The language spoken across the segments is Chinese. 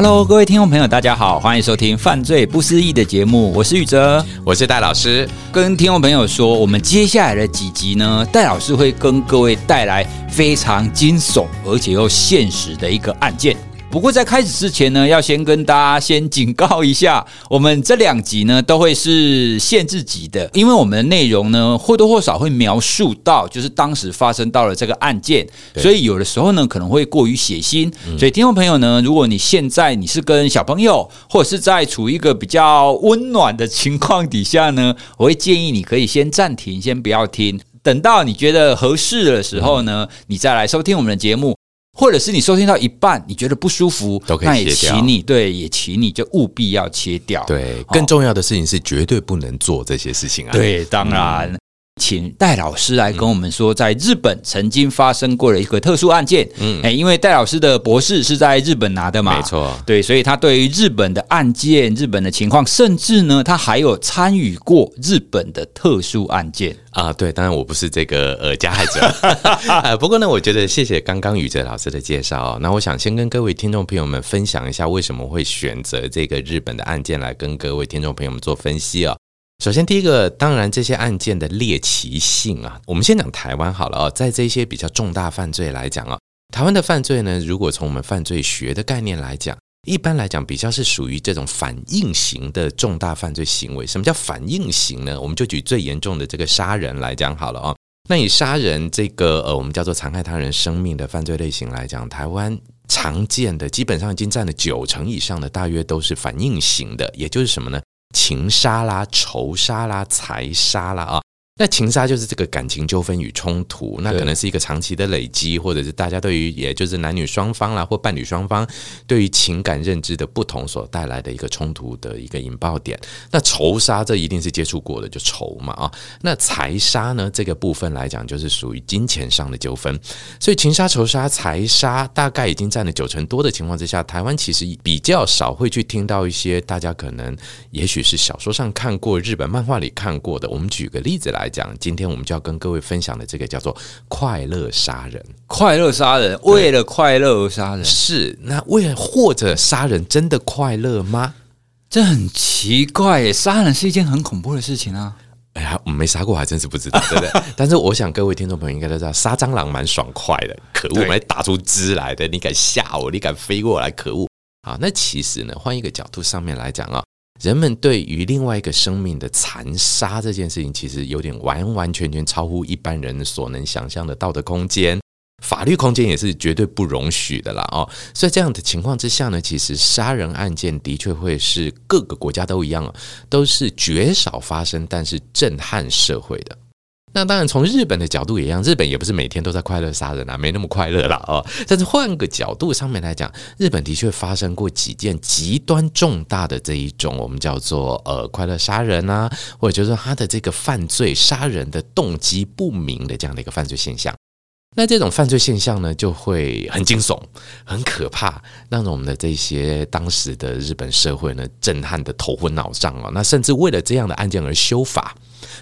Hello，各位听众朋友，大家好，欢迎收听《犯罪不思议》的节目，我是玉哲，我是戴老师。跟听众朋友说，我们接下来的几集呢，戴老师会跟各位带来非常惊悚而且又现实的一个案件。不过在开始之前呢，要先跟大家先警告一下，我们这两集呢都会是限制级的，因为我们的内容呢或多或少会描述到，就是当时发生到了这个案件，所以有的时候呢可能会过于血腥。所以听众朋友呢，如果你现在你是跟小朋友，或者是在处于一个比较温暖的情况底下呢，我会建议你可以先暂停，先不要听，等到你觉得合适的时候呢，你再来收听我们的节目。或者是你收听到一半，你觉得不舒服，都可以切掉。那也请你对，也请你就务必要切掉。对，更重要的事情是绝对不能做这些事情啊。对，当然。嗯请戴老师来跟我们说，在日本曾经发生过的一个特殊案件。嗯，哎，因为戴老师的博士是在日本拿的嘛，没错，对，所以他对于日本的案件、日本的情况，甚至呢，他还有参与过日本的特殊案件啊。对，当然我不是这个呃加害者啊。不过呢，我觉得谢谢刚刚宇哲老师的介绍。那我想先跟各位听众朋友们分享一下，为什么会选择这个日本的案件来跟各位听众朋友们做分析啊。首先，第一个，当然这些案件的猎奇性啊，我们先讲台湾好了哦，在这些比较重大犯罪来讲啊，台湾的犯罪呢，如果从我们犯罪学的概念来讲，一般来讲比较是属于这种反应型的重大犯罪行为。什么叫反应型呢？我们就举最严重的这个杀人来讲好了啊。那以杀人这个呃，我们叫做残害他人生命的犯罪类型来讲，台湾常见的基本上已经占了九成以上的，大约都是反应型的，也就是什么呢？情杀啦、仇杀啦、财杀啦啊。那情杀就是这个感情纠纷与冲突，那可能是一个长期的累积，或者是大家对于也就是男女双方啦或伴侣双方对于情感认知的不同所带来的一个冲突的一个引爆点。那仇杀这一定是接触过的，就仇嘛啊。那财杀呢，这个部分来讲就是属于金钱上的纠纷。所以情杀、仇杀、财杀大概已经占了九成多的情况之下，台湾其实比较少会去听到一些大家可能也许是小说上看过、日本漫画里看过的。我们举个例子来。讲，今天我们就要跟各位分享的这个叫做“快乐杀人”。快乐杀人，为了快乐而杀人，是那为了或者杀人真的快乐吗？这很奇怪耶，杀人是一件很恐怖的事情啊！哎呀，我没杀过，还真是不知道，对不对？但是我想各位听众朋友应该都知道，杀蟑螂蛮爽快的。可恶，还打出汁来的，你敢吓我？你敢飞过来？可恶！啊，那其实呢，换一个角度上面来讲啊。人们对于另外一个生命的残杀这件事情，其实有点完完全全超乎一般人所能想象的道德空间，法律空间也是绝对不容许的啦哦。所以这样的情况之下呢，其实杀人案件的确会是各个国家都一样，都是绝少发生，但是震撼社会的。那当然，从日本的角度也一样，日本也不是每天都在快乐杀人啊，没那么快乐啦哦。但是换个角度上面来讲，日本的确发生过几件极端重大的这一种我们叫做呃快乐杀人啊，或者就是他的这个犯罪杀人的动机不明的这样的一个犯罪现象。那这种犯罪现象呢，就会很惊悚、很可怕，让我们的这些当时的日本社会呢震撼的头昏脑胀啊。那甚至为了这样的案件而修法。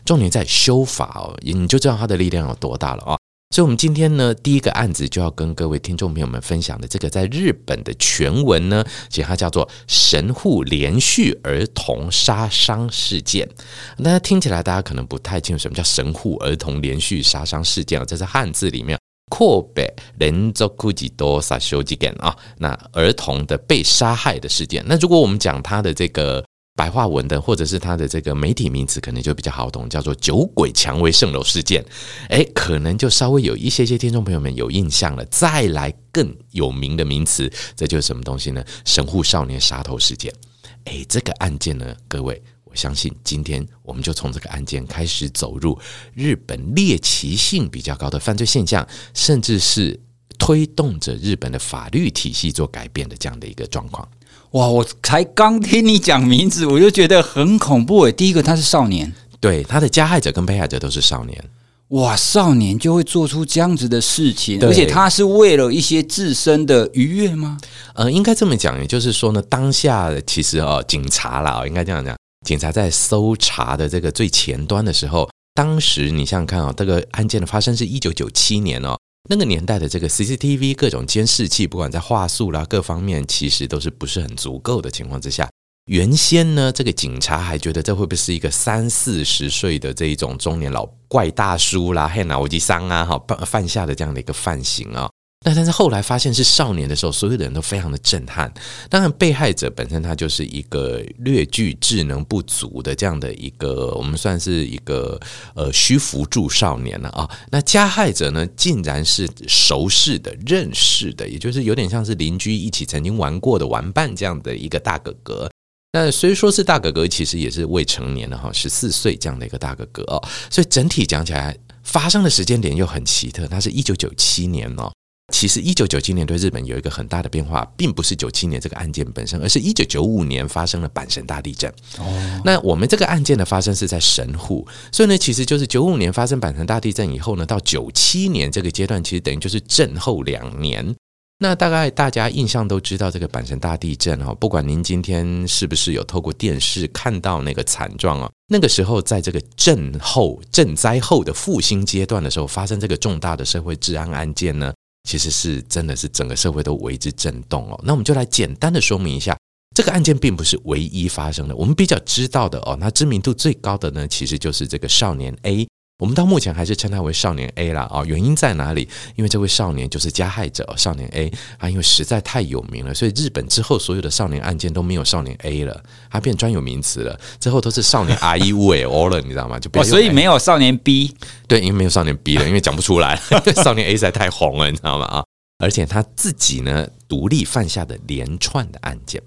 重点在修法哦，你就知道它的力量有多大了啊！所以，我们今天呢，第一个案子就要跟各位听众朋友们分享的这个，在日本的全文呢，其实它叫做“神户连续儿童杀伤事件”。那听起来，大家可能不太清楚什么叫“神户儿童连续杀伤事件”啊，这是汉字里面“阔北连续几多杀修几件”啊，那儿童的被杀害的事件。那如果我们讲它的这个。白话文的，或者是它的这个媒体名词，可能就比较好懂，叫做“酒鬼蔷薇圣楼事件”。诶，可能就稍微有一些些听众朋友们有印象了。再来更有名的名词，这就是什么东西呢？神户少年杀头事件。诶，这个案件呢，各位，我相信今天我们就从这个案件开始走入日本猎奇性比较高的犯罪现象，甚至是推动着日本的法律体系做改变的这样的一个状况。哇！我才刚听你讲名字，我就觉得很恐怖诶。第一个，他是少年，对，他的加害者跟被害者都是少年。哇，少年就会做出这样子的事情，而且他是为了一些自身的愉悦吗？呃，应该这么讲，也就是说呢，当下其实哦，警察啦，应该这样讲，警察在搜查的这个最前端的时候，当时你想想看啊，这个案件的发生是一九九七年哦。那个年代的这个 CCTV 各种监视器，不管在画素啦各方面，其实都是不是很足够的情况之下。原先呢，这个警察还觉得这会不会是一个三四十岁的这一种中年老怪大叔啦，黑脑机商啊，哈犯犯下的这样的一个犯行啊。那但是后来发现是少年的时候，所有的人都非常的震撼。当然，被害者本身他就是一个略具智能不足的这样的一个，我们算是一个呃虚扶助少年了啊。那加害者呢，竟然是熟识的、认识的，也就是有点像是邻居一起曾经玩过的玩伴这样的一个大哥哥。那虽说是大哥哥，其实也是未成年的哈，十四岁这样的一个大哥哥哦。所以整体讲起来，发生的时间点又很奇特，它是一九九七年哦。其实一九九七年对日本有一个很大的变化，并不是九七年这个案件本身，而是一九九五年发生了阪神大地震。哦，那我们这个案件的发生是在神户，所以呢，其实就是九五年发生阪神大地震以后呢，到九七年这个阶段，其实等于就是震后两年。那大概大家印象都知道这个阪神大地震哈，不管您今天是不是有透过电视看到那个惨状哦，那个时候在这个震后震灾后的复兴阶段的时候，发生这个重大的社会治安案件呢，其实是真的是整个社会都为之震动哦。那我们就来简单的说明一下，这个案件并不是唯一发生的，我们比较知道的哦，那知名度最高的呢，其实就是这个少年 A。我们到目前还是称他为少年 A 啦啊，原因在哪里？因为这位少年就是加害者少年 A 啊，因为实在太有名了，所以日本之后所有的少年案件都没有少年 A 了，他变专有名词了。之后都是少年 R E U O 了，你知道吗？就不所以没有少年 B，对，因为没有少年 B 了，因为讲不出来，少年 A 实在太红了，你知道吗？啊。而且他自己呢，独立犯下的连串的案件，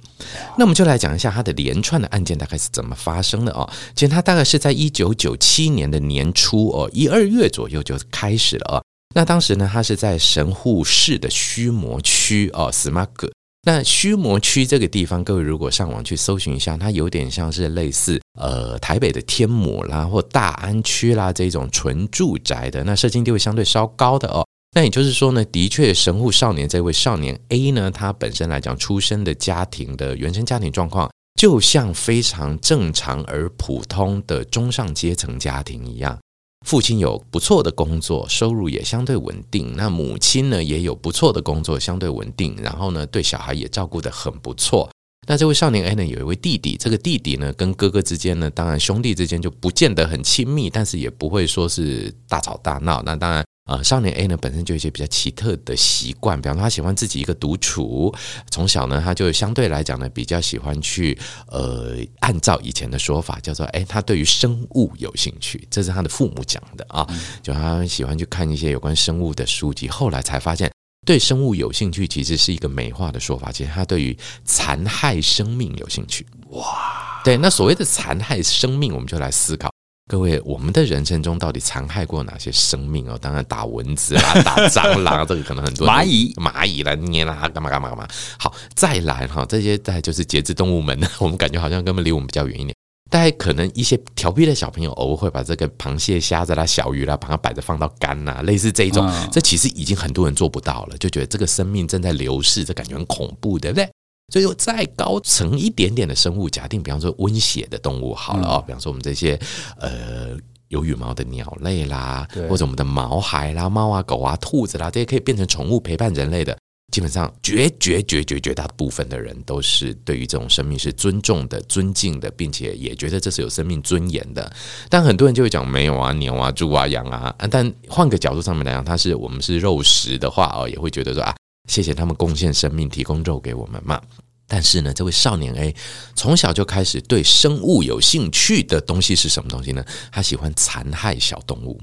那我们就来讲一下他的连串的案件大概是怎么发生的哦。其实他大概是在一九九七年的年初哦，一二月左右就开始了哦。那当时呢，他是在神户市的须磨区哦，斯马格。那须磨区这个地方，各位如果上网去搜寻一下，它有点像是类似呃台北的天母啦，或大安区啦这种纯住宅的，那社经地位相对稍高的哦。那也就是说呢，的确，神户少年这位少年 A 呢，他本身来讲，出生的家庭的原生家庭状况，就像非常正常而普通的中上阶层家庭一样。父亲有不错的工作，收入也相对稳定。那母亲呢，也有不错的工作，相对稳定。然后呢，对小孩也照顾得很不错。那这位少年 A 呢，有一位弟弟，这个弟弟呢，跟哥哥之间呢，当然兄弟之间就不见得很亲密，但是也不会说是大吵大闹。那当然。呃，少年 A 呢，本身就有一些比较奇特的习惯，比方说他喜欢自己一个独处，从小呢他就相对来讲呢比较喜欢去呃，按照以前的说法叫做哎，他对于生物有兴趣，这是他的父母讲的啊，就他喜欢去看一些有关生物的书籍，后来才发现对生物有兴趣其实是一个美化的说法，其实他对于残害生命有兴趣。哇，对，那所谓的残害生命，我们就来思考。各位，我们的人生中到底残害过哪些生命哦？当然，打蚊子啦，打蟑螂，这个可能很多蚂蚁，蚂蚁来捏啦，干嘛干嘛干嘛。好，再来哈，这些再就是节肢动物们呢，我们感觉好像根本离我们比较远一点。大家可能一些调皮的小朋友偶尔会把这个螃蟹、虾子啦、小鱼啦，把它摆着放到干呐，类似这一种，这其实已经很多人做不到了，就觉得这个生命正在流逝，这感觉很恐怖，对不对？所以说，再高层一点点的生物，假定比方说温血的动物好了哦，比方说我们这些呃有羽毛的鸟类啦，或者我们的毛孩啦、猫啊、狗啊、兔子啦，这些可以变成宠物陪伴人类的，基本上绝绝绝绝绝大部分的人都是对于这种生命是尊重的、尊敬的，并且也觉得这是有生命尊严的。但很多人就会讲没有啊，牛啊、猪啊、羊啊。但换个角度上面来讲，它是我们是肉食的话哦，也会觉得说啊。谢谢他们贡献生命，提供肉给我们嘛。但是呢，这位少年 A 从小就开始对生物有兴趣的东西是什么东西呢？他喜欢残害小动物。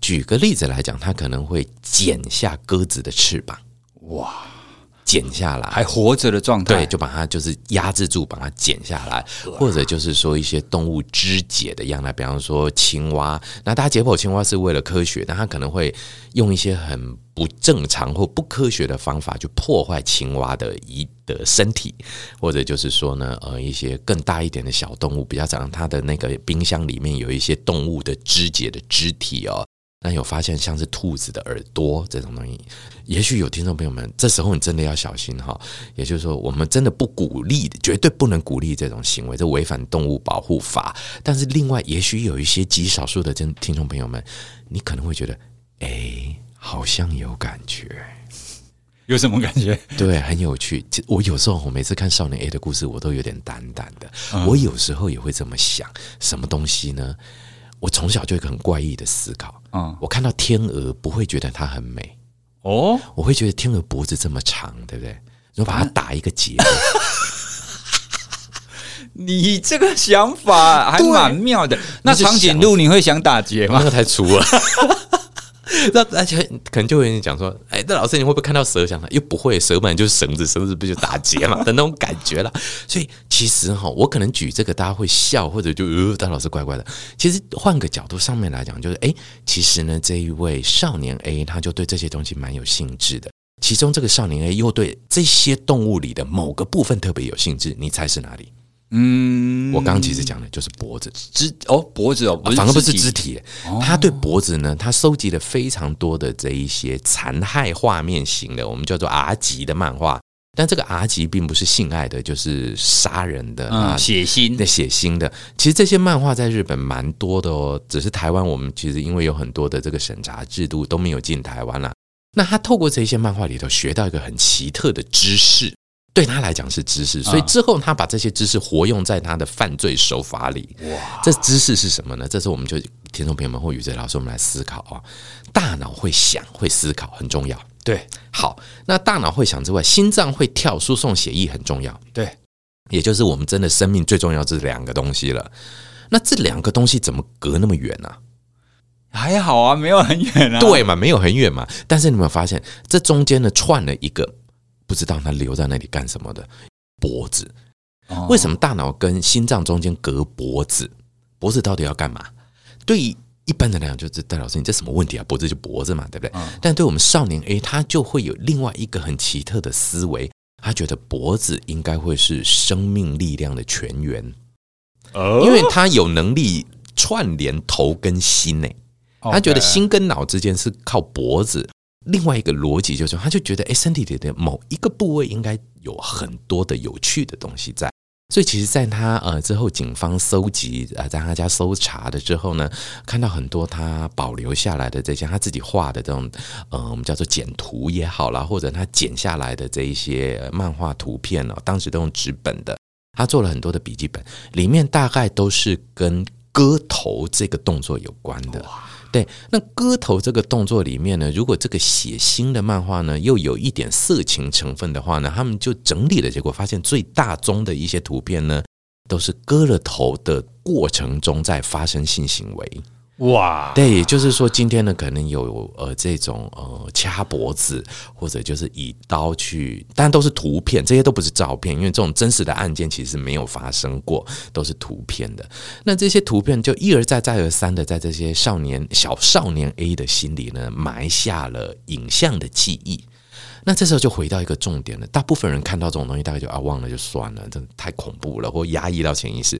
举个例子来讲，他可能会剪下鸽子的翅膀，哇！剪下来。还活着的状态，对，就把它就是压制住，把它剪下来，或者就是说一些动物肢解的样态，比方说青蛙。那大家解剖青蛙是为了科学，但他可能会用一些很不正常或不科学的方法去破坏青蛙的一的身体，或者就是说呢，呃，一些更大一点的小动物，比较讲它的那个冰箱里面有一些动物的肢解的肢体哦。那有发现像是兔子的耳朵这种东西，也许有听众朋友们，这时候你真的要小心哈。也就是说，我们真的不鼓励，绝对不能鼓励这种行为，这违反动物保护法。但是另外，也许有一些极少数的真听众朋友们，你可能会觉得，哎。好像有感觉。有什么感觉？对，很有趣。我有时候我每次看少年 A 的故事，我都有点胆胆的。嗯、我有时候也会这么想，什么东西呢？我从小就有一个很怪异的思考。嗯，我看到天鹅不会觉得它很美哦，我会觉得天鹅脖子这么长，对不对？然后把它打一个结。啊、你这个想法还蛮妙的。那长颈鹿你会想打结吗？那个太粗了。那而且可能就有人讲说，哎，那老师你会不会看到蛇想他又不会，蛇本来就是绳子，绳子不就打结嘛 的那种感觉啦。所以其实哈，我可能举这个大家会笑，或者就呃，大老师怪怪的。其实换个角度上面来讲，就是哎，其实呢，这一位少年 A 他就对这些东西蛮有兴致的。其中这个少年 A 又对这些动物里的某个部分特别有兴致，你猜是哪里？嗯，我刚刚其实讲的就是脖子，肢哦，脖子哦，反而不是肢体。他对脖子呢，他收集了非常多的这一些残害画面型的，我们叫做 R 级的漫画。但这个 R 级并不是性爱的，就是杀人的啊，血腥的血腥的。其实这些漫画在日本蛮多的哦，只是台湾我们其实因为有很多的这个审查制度都没有进台湾啦。那他透过这些漫画里头学到一个很奇特的知识。对他来讲是知识，所以之后他把这些知识活用在他的犯罪手法里。哇，这知识是什么呢？这时候我们就听众朋友们或宇哲老师，我们来思考啊。大脑会想，会思考，很重要。对，好，那大脑会想之外，心脏会跳，输送血液很重要。对，也就是我们真的生命最重要这两个东西了。那这两个东西怎么隔那么远呢？还好啊，没有很远啊。对嘛，没有很远嘛。但是你有没有发现，这中间呢串了一个。不知道他留在那里干什么的脖子？为什么大脑跟心脏中间隔脖子？脖子到底要干嘛？对于一般人来讲，就是戴老师，你这什么问题啊？脖子就脖子嘛，对不对？但对我们少年 A，他就会有另外一个很奇特的思维，他觉得脖子应该会是生命力量的泉源，因为他有能力串联头跟心呢。他觉得心跟脑之间是靠脖子。另外一个逻辑就是，他就觉得，哎，身体里的某一个部位应该有很多的有趣的东西在。所以，其实，在他呃之后，警方搜集啊，在他家搜查的之后呢，看到很多他保留下来的这些他自己画的这种，呃，我们叫做剪图也好啦，或者他剪下来的这一些漫画图片哦，当时都用纸本的，他做了很多的笔记本，里面大概都是跟割头这个动作有关的。对，那割头这个动作里面呢，如果这个血腥的漫画呢，又有一点色情成分的话呢，他们就整理的结果发现，最大宗的一些图片呢，都是割了头的过程中在发生性行为。哇，对，就是说今天呢，可能有呃这种呃掐脖子，或者就是以刀去，但都是图片，这些都不是照片，因为这种真实的案件其实没有发生过，都是图片的。那这些图片就一而再再而三的在这些少年小少年 A 的心里呢，埋下了影像的记忆。那这时候就回到一个重点了，大部分人看到这种东西，大概就啊忘了就算了，真的太恐怖了，或压抑到潜意识。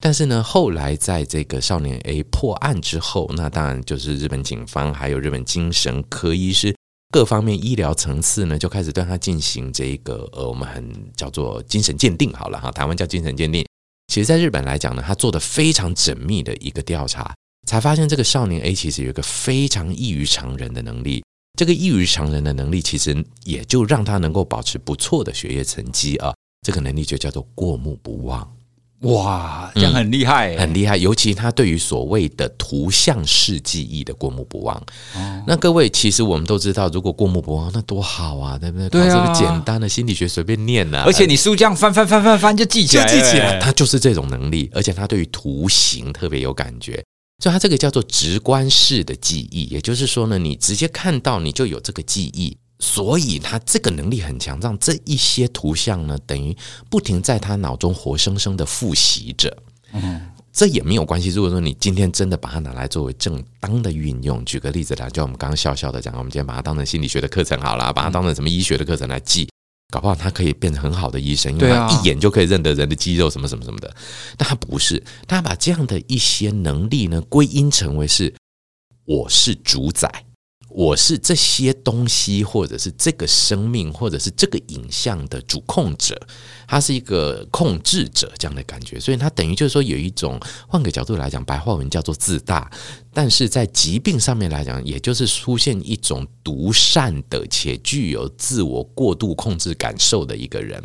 但是呢，后来在这个少年 A 破案之后，那当然就是日本警方还有日本精神科医师各方面医疗层次呢，就开始对他进行这个呃，我们很叫做精神鉴定好了哈，台湾叫精神鉴定。其实，在日本来讲呢，他做的非常缜密的一个调查，才发现这个少年 A 其实有一个非常异于常人的能力。这个异于常人的能力，其实也就让他能够保持不错的学业成绩啊。这个能力就叫做过目不忘。哇，这样很厉害，嗯，很厉害。尤其他对于所谓的图像式记忆的过目不忘。哦，那各位，其实我们都知道，如果过目不忘，那多好啊，对不对？对啊，这个简单的心理学随便念啊。而且你书这样翻翻翻翻翻就记起来，就记起来。他就是这种能力，而且他对于图形特别有感觉，所以他这个叫做直观式的记忆。也就是说呢，你直接看到，你就有这个记忆。所以他这个能力很强，让这一些图像呢，等于不停在他脑中活生生的复习着。嗯，这也没有关系。如果说你今天真的把它拿来作为正当的运用，举个例子来，就我们刚刚笑笑的讲，我们今天把它当成心理学的课程好了，把它当成什么医学的课程来记，搞不好他可以变成很好的医生，因为他一眼就可以认得人的肌肉什么什么什么的。但他不是，他把这样的一些能力呢，归因成为是我是主宰。我是这些东西，或者是这个生命，或者是这个影像的主控者，他是一个控制者这样的感觉，所以他等于就是说有一种换个角度来讲，白话文叫做自大，但是在疾病上面来讲，也就是出现一种独善的且具有自我过度控制感受的一个人。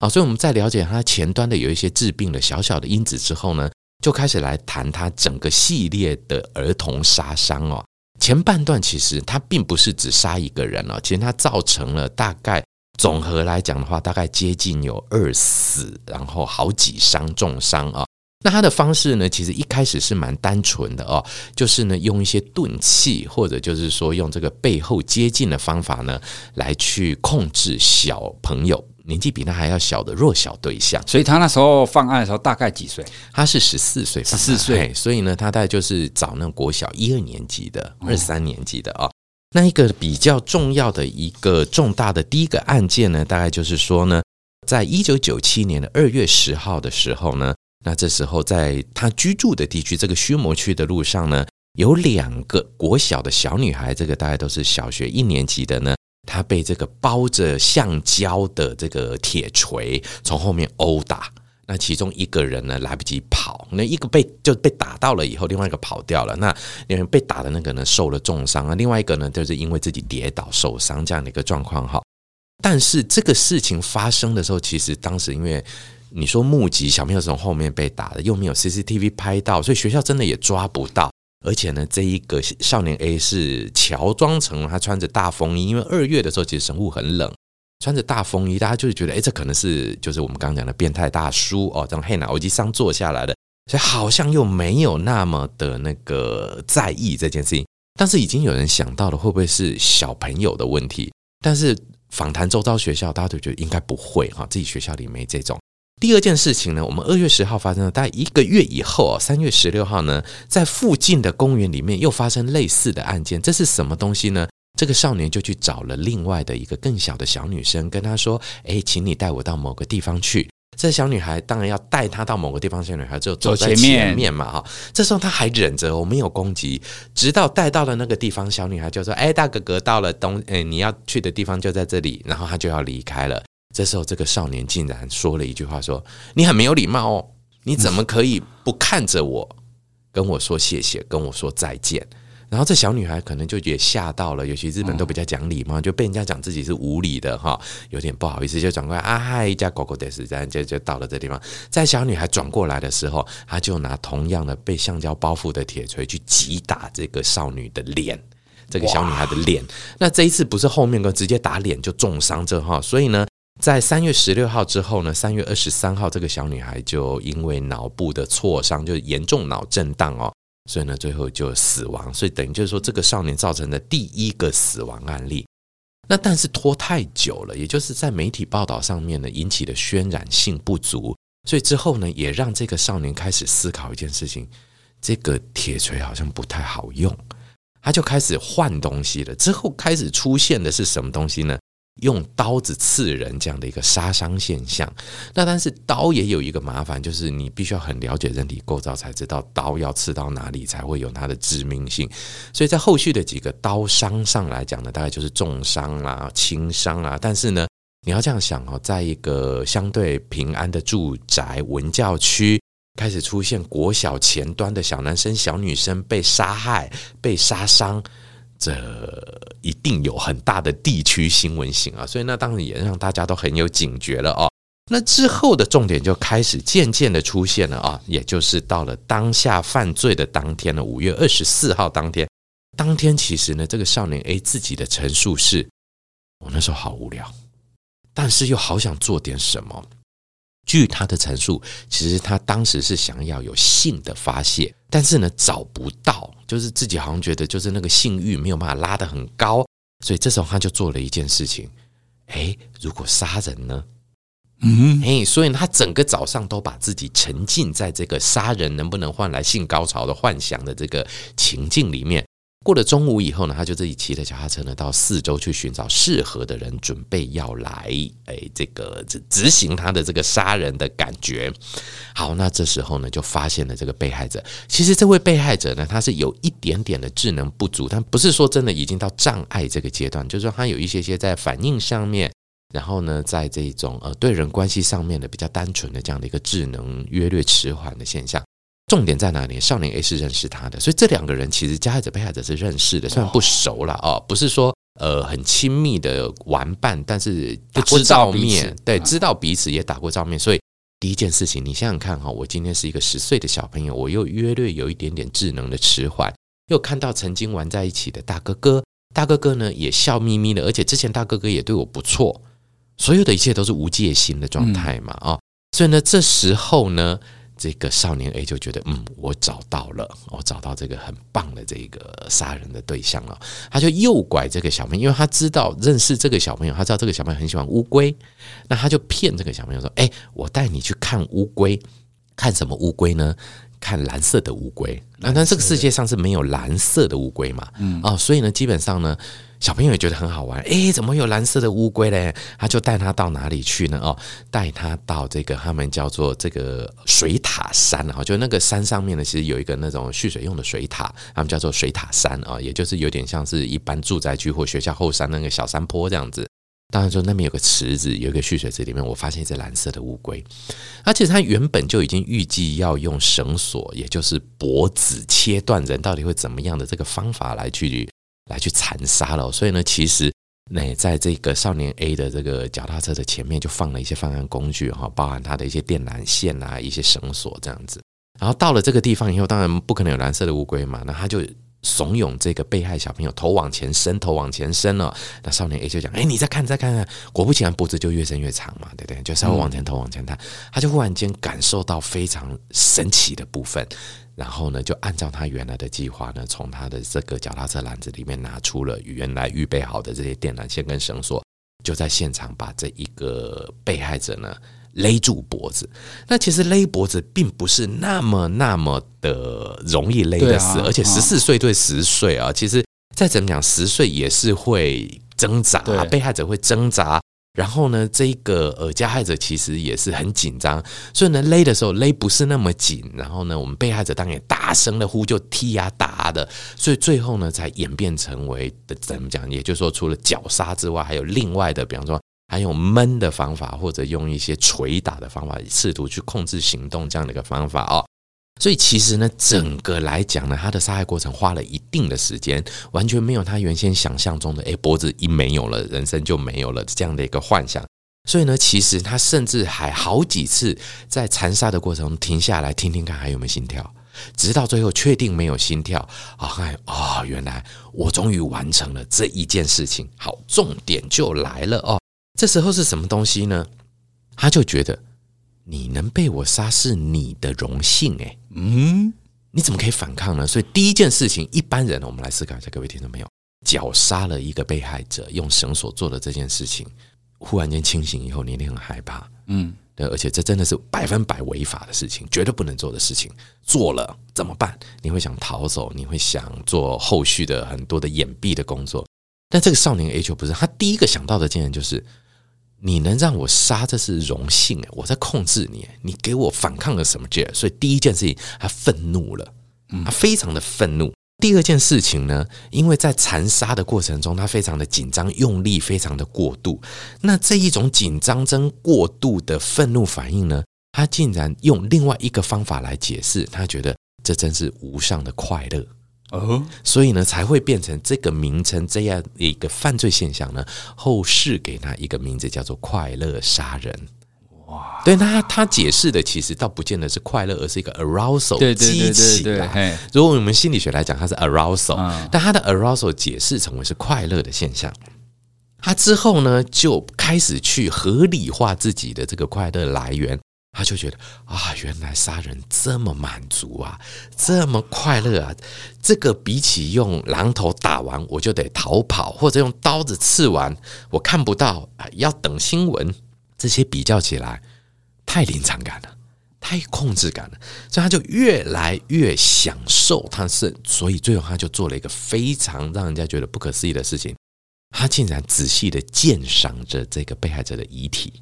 好，所以我们在了解他前端的有一些治病的小小的因子之后呢，就开始来谈他整个系列的儿童杀伤哦。前半段其实他并不是只杀一个人哦，其实他造成了大概总和来讲的话，大概接近有二死，然后好几伤重伤啊。那他的方式呢，其实一开始是蛮单纯的哦，就是呢用一些钝器，或者就是说用这个背后接近的方法呢，来去控制小朋友。年纪比他还要小的弱小对象，所以他那时候犯案的时候大概几岁？他是十四岁，十四岁，所以呢，他大概就是找那种国小一二年级的，二三年级的啊、哦。那一个比较重要的一个重大的第一个案件呢，大概就是说呢，在一九九七年的二月十号的时候呢，那这时候在他居住的地区这个须磨区的路上呢，有两个国小的小女孩，这个大概都是小学一年级的呢。他被这个包着橡胶的这个铁锤从后面殴打，那其中一个人呢来不及跑，那一个被就被打到了以后，另外一个跑掉了。那因为被打的那个呢受了重伤啊，另外一个呢就是因为自己跌倒受伤这样的一个状况哈。但是这个事情发生的时候，其实当时因为你说目击小朋友从后面被打的，又没有 CCTV 拍到，所以学校真的也抓不到。而且呢，这一个少年 A 是乔装成他穿着大风衣，因为二月的时候其实神户很冷，穿着大风衣，大家就会觉得，哎，这可能是就是我们刚刚讲的变态大叔哦，这种黑脑耳机上坐下来的，所以好像又没有那么的那个在意这件事情。但是已经有人想到了，会不会是小朋友的问题？但是访谈周遭学校，大家都觉得应该不会哈，自己学校里没这种。第二件事情呢，我们二月十号发生了，大概一个月以后啊，三月十六号呢，在附近的公园里面又发生类似的案件。这是什么东西呢？这个少年就去找了另外的一个更小的小女生，跟她说：“哎，请你带我到某个地方去。”这小女孩当然要带她到某个地方，小女孩就走在前面嘛，哈。这时候她还忍着，我没有攻击，直到带到了那个地方，小女孩就说：“哎，大哥哥到了东，哎，你要去的地方就在这里。”然后她就要离开了。这时候，这个少年竟然说了一句话：“说你很没有礼貌哦，你怎么可以不看着我，跟我说谢谢，跟我说再见？”然后这小女孩可能就也吓到了，尤其日本都比较讲礼貌，就被人家讲自己是无礼的哈，有点不好意思，就转过来啊嗨，一家狗狗的时间就就到了这地方。在小女孩转过来的时候，他就拿同样的被橡胶包覆的铁锤去击打这个少女的脸，这个小女孩的脸。那这一次不是后面跟直接打脸就重伤这哈，所以呢。在三月十六号之后呢，三月二十三号，这个小女孩就因为脑部的挫伤，就严重脑震荡哦，所以呢，最后就死亡。所以等于就是说，这个少年造成的第一个死亡案例。那但是拖太久了，也就是在媒体报道上面呢，引起的渲染性不足，所以之后呢，也让这个少年开始思考一件事情：这个铁锤好像不太好用，他就开始换东西了。之后开始出现的是什么东西呢？用刀子刺人这样的一个杀伤现象，那但是刀也有一个麻烦，就是你必须要很了解人体构造，才知道刀要刺到哪里才会有它的致命性。所以在后续的几个刀伤上来讲呢，大概就是重伤啦、轻伤啊。但是呢，你要这样想哦，在一个相对平安的住宅文教区，开始出现国小前端的小男生、小女生被杀害、被杀伤。这一定有很大的地区新闻性啊，所以那当然也让大家都很有警觉了哦。那之后的重点就开始渐渐的出现了啊，也就是到了当下犯罪的当天呢，五月二十四号当天，当天其实呢，这个少年 A 自己的陈述是：我那时候好无聊，但是又好想做点什么。据他的陈述，其实他当时是想要有性的发泄，但是呢找不到，就是自己好像觉得就是那个性欲没有办法拉得很高，所以这时候他就做了一件事情，诶，如果杀人呢？嗯，诶，所以他整个早上都把自己沉浸在这个杀人能不能换来性高潮的幻想的这个情境里面。过了中午以后呢，他就自己骑着脚踏车呢，到四周去寻找适合的人，准备要来，哎，这个执执行他的这个杀人的感觉。好，那这时候呢，就发现了这个被害者。其实这位被害者呢，他是有一点点的智能不足，但不是说真的已经到障碍这个阶段，就是说他有一些些在反应上面，然后呢，在这种呃对人关系上面的比较单纯的这样的一个智能约略迟缓的现象。重点在哪里？少年 A 是认识他的，所以这两个人其实加害者、被害者是认识的，虽然不熟了哦，不是说呃很亲密的玩伴，但是打过照面，对，知道彼此也打过照面。所以第一件事情，你想想看哈，我今天是一个十岁的小朋友，我又约略有一点点智能的迟缓，又看到曾经玩在一起的大哥哥，大哥哥呢也笑眯眯的，而且之前大哥哥也对我不错，所有的一切都是无戒心的状态嘛啊，所以呢，这时候呢。这个少年 A 就觉得，嗯，我找到了，我找到这个很棒的这个杀人的对象了。他就诱拐这个小朋友，因为他知道认识这个小朋友，他知道这个小朋友很喜欢乌龟，那他就骗这个小朋友说：“哎，我带你去看乌龟，看什么乌龟呢？看蓝色的乌龟。那但这个世界上是没有蓝色的乌龟嘛？嗯，哦，所以呢，基本上呢。”小朋友也觉得很好玩，诶，怎么有蓝色的乌龟嘞？他就带他到哪里去呢？哦，带他到这个他们叫做这个水塔山啊，就那个山上面呢，其实有一个那种蓄水用的水塔，他们叫做水塔山啊，也就是有点像是一般住宅区或学校后山那个小山坡这样子。当然说那边有个池子，有一个蓄水池，里面我发现一只蓝色的乌龟，而且他原本就已经预计要用绳索，也就是脖子切断人到底会怎么样的这个方法来去。来去残杀了，所以呢，其实那在这个少年 A 的这个脚踏车的前面就放了一些放案工具哈，包含他的一些电缆线啊、一些绳索这样子。然后到了这个地方以后，当然不可能有蓝色的乌龟嘛，那他就怂恿这个被害小朋友头往前伸，头往前伸了。那少年 A 就讲：“哎，你再看，再看看。”果不其然，脖子就越伸越长嘛，对不对？就稍微往前头往前探，他就忽然间感受到非常神奇的部分。然后呢，就按照他原来的计划呢，从他的这个脚踏车篮子里面拿出了原来预备好的这些电缆线跟绳索，就在现场把这一个被害者呢勒住脖子。那其实勒脖子并不是那么那么的容易勒得死，而且十四岁对十岁啊，其实再怎么讲，十岁也是会挣扎，被害者会挣扎。然后呢，这个呃加害者其实也是很紧张，所以呢勒的时候勒不是那么紧。然后呢，我们被害者当然也大声的呼救、踢啊打的，所以最后呢才演变成为的怎么讲？也就是说，除了绞杀之外，还有另外的，比方说还有闷的方法，或者用一些捶打的方法，试图去控制行动这样的一个方法哦。所以其实呢，整个来讲呢，他的杀害过程花了一定的时间，完全没有他原先想象中的，诶，脖子一没有了，人生就没有了这样的一个幻想。所以呢，其实他甚至还好几次在残杀的过程中停下来听听看还有没有心跳，直到最后确定没有心跳，啊，哦，原来我终于完成了这一件事情。好，重点就来了哦，这时候是什么东西呢？他就觉得。你能被我杀是你的荣幸，诶，嗯，你怎么可以反抗呢？所以第一件事情，一般人，我们来思考一下，各位听众朋友，绞杀了一个被害者，用绳索做的这件事情，忽然间清醒以后，你一定很害怕，嗯，对，而且这真的是百分百违法的事情，绝对不能做的事情，做了怎么办？你会想逃走，你会想做后续的很多的掩蔽的工作，但这个少年就不是，他第一个想到的竟然就是。你能让我杀，这是荣幸哎！我在控制你，你给我反抗了什么劲儿？所以第一件事情，他愤怒了，他非常的愤怒。第二件事情呢，因为在残杀的过程中，他非常的紧张，用力非常的过度。那这一种紧张真过度的愤怒反应呢，他竟然用另外一个方法来解释，他觉得这真是无上的快乐。哦，所以呢，才会变成这个名称，这样一个犯罪现象呢。后世给他一个名字，叫做“快乐杀人”。哇，对，那他他解释的其实倒不见得是快乐，而是一个 arousal 激起来。如果我们心理学来讲，它是 arousal，但他的 arousal 解释成为是快乐的现象。他之后呢，就开始去合理化自己的这个快乐来源。他就觉得啊，原来杀人这么满足啊，这么快乐啊！这个比起用榔头打完我就得逃跑，或者用刀子刺完我看不到啊，要等新闻，这些比较起来太临场感了，太控制感了，所以他就越来越享受他是，所以最后他就做了一个非常让人家觉得不可思议的事情，他竟然仔细的鉴赏着这个被害者的遗体，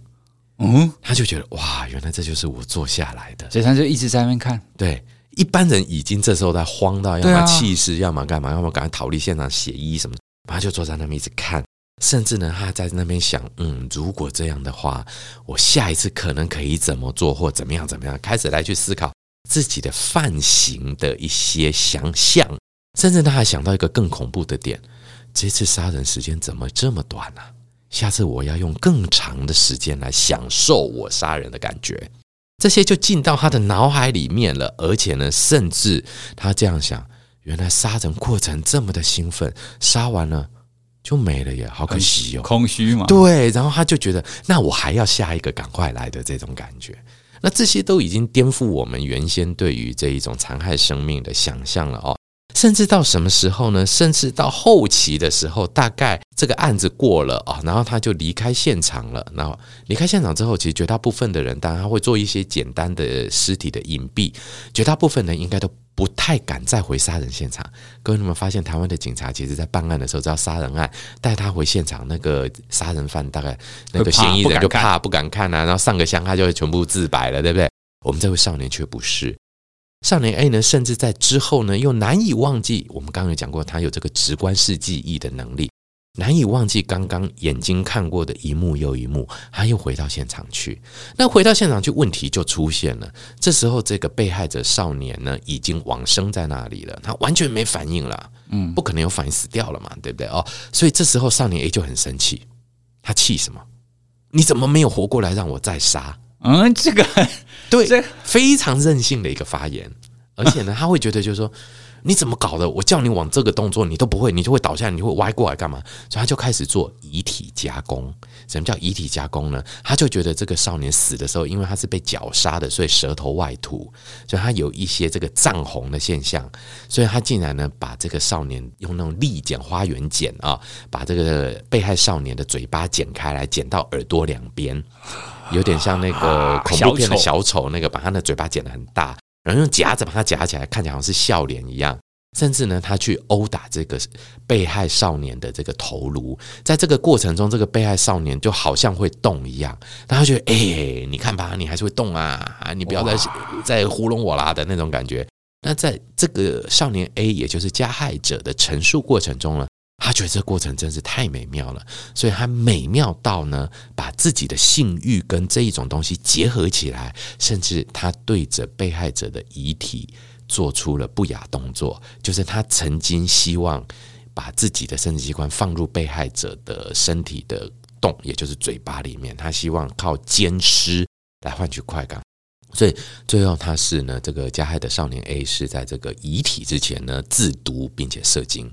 嗯，他就觉得哇，原来这就是我坐下来的，所以他就一直在那边看。对，一般人已经这时候在慌到要么气势，要么干嘛，要么赶快逃离现场写医什么，他就坐在那边一直看。甚至呢，他在那边想，嗯，如果这样的话，我下一次可能可以怎么做，或怎么样怎么样，开始来去思考自己的犯行的一些想象。甚至他还想到一个更恐怖的点：这次杀人时间怎么这么短呢？下次我要用更长的时间来享受我杀人的感觉。这些就进到他的脑海里面了，而且呢，甚至他这样想：原来杀人过程这么的兴奋，杀完了。就没了耶，好可惜哦，空虚嘛。对，然后他就觉得，那我还要下一个赶快来的这种感觉，那这些都已经颠覆我们原先对于这一种残害生命的想象了哦。甚至到什么时候呢？甚至到后期的时候，大概这个案子过了啊，然后他就离开现场了。然后离开现场之后，其实绝大部分的人，当然他会做一些简单的尸体的隐蔽，绝大部分人应该都。不太敢再回杀人现场。各位，你们发现台湾的警察其实，在办案的时候，只要杀人案带他回现场，那个杀人犯大概那个嫌疑人就怕不敢看啊，然后上个香他就会全部自白了，对不对？我们这位少年却不是。少年 A 呢，甚至在之后呢，又难以忘记我们刚刚有讲过，他有这个直观式记忆的能力。难以忘记刚刚眼睛看过的一幕又一幕，他又回到现场去。那回到现场去，问题就出现了。这时候，这个被害者少年呢，已经往生在那里了，他完全没反应了。嗯，不可能有反应，死掉了嘛，对不对？哦，所以这时候少年 A 就很生气，他气什么？你怎么没有活过来让我再杀？嗯，这个对，这非常任性的一个发言，而且呢，他会觉得就是说。你怎么搞的？我叫你往这个动作，你都不会，你就会倒下来，你会歪过来干嘛？所以他就开始做遗体加工。什么叫遗体加工呢？他就觉得这个少年死的时候，因为他是被绞杀的，所以舌头外凸，所以他有一些这个涨红的现象。所以他竟然呢，把这个少年用那种利剪花园剪啊，把这个被害少年的嘴巴剪开来，剪到耳朵两边，有点像那个恐怖片的小丑那个，把他的嘴巴剪得很大。然后用夹子把它夹起来，看起来好像是笑脸一样。甚至呢，他去殴打这个被害少年的这个头颅，在这个过程中，这个被害少年就好像会动一样。他觉得，哎、欸，你看吧，你还是会动啊！啊，你不要再再糊弄我啦的那种感觉。那在这个少年 A，也就是加害者的陈述过程中呢，他觉得这个过程真是太美妙了，所以他美妙到呢，把自己的性欲跟这一种东西结合起来，甚至他对着被害者的遗体做出了不雅动作，就是他曾经希望把自己的生殖器官放入被害者的身体的洞，也就是嘴巴里面，他希望靠奸尸来换取快感，所以最后他是呢，这个加害的少年 A 是在这个遗体之前呢自毒并且射精。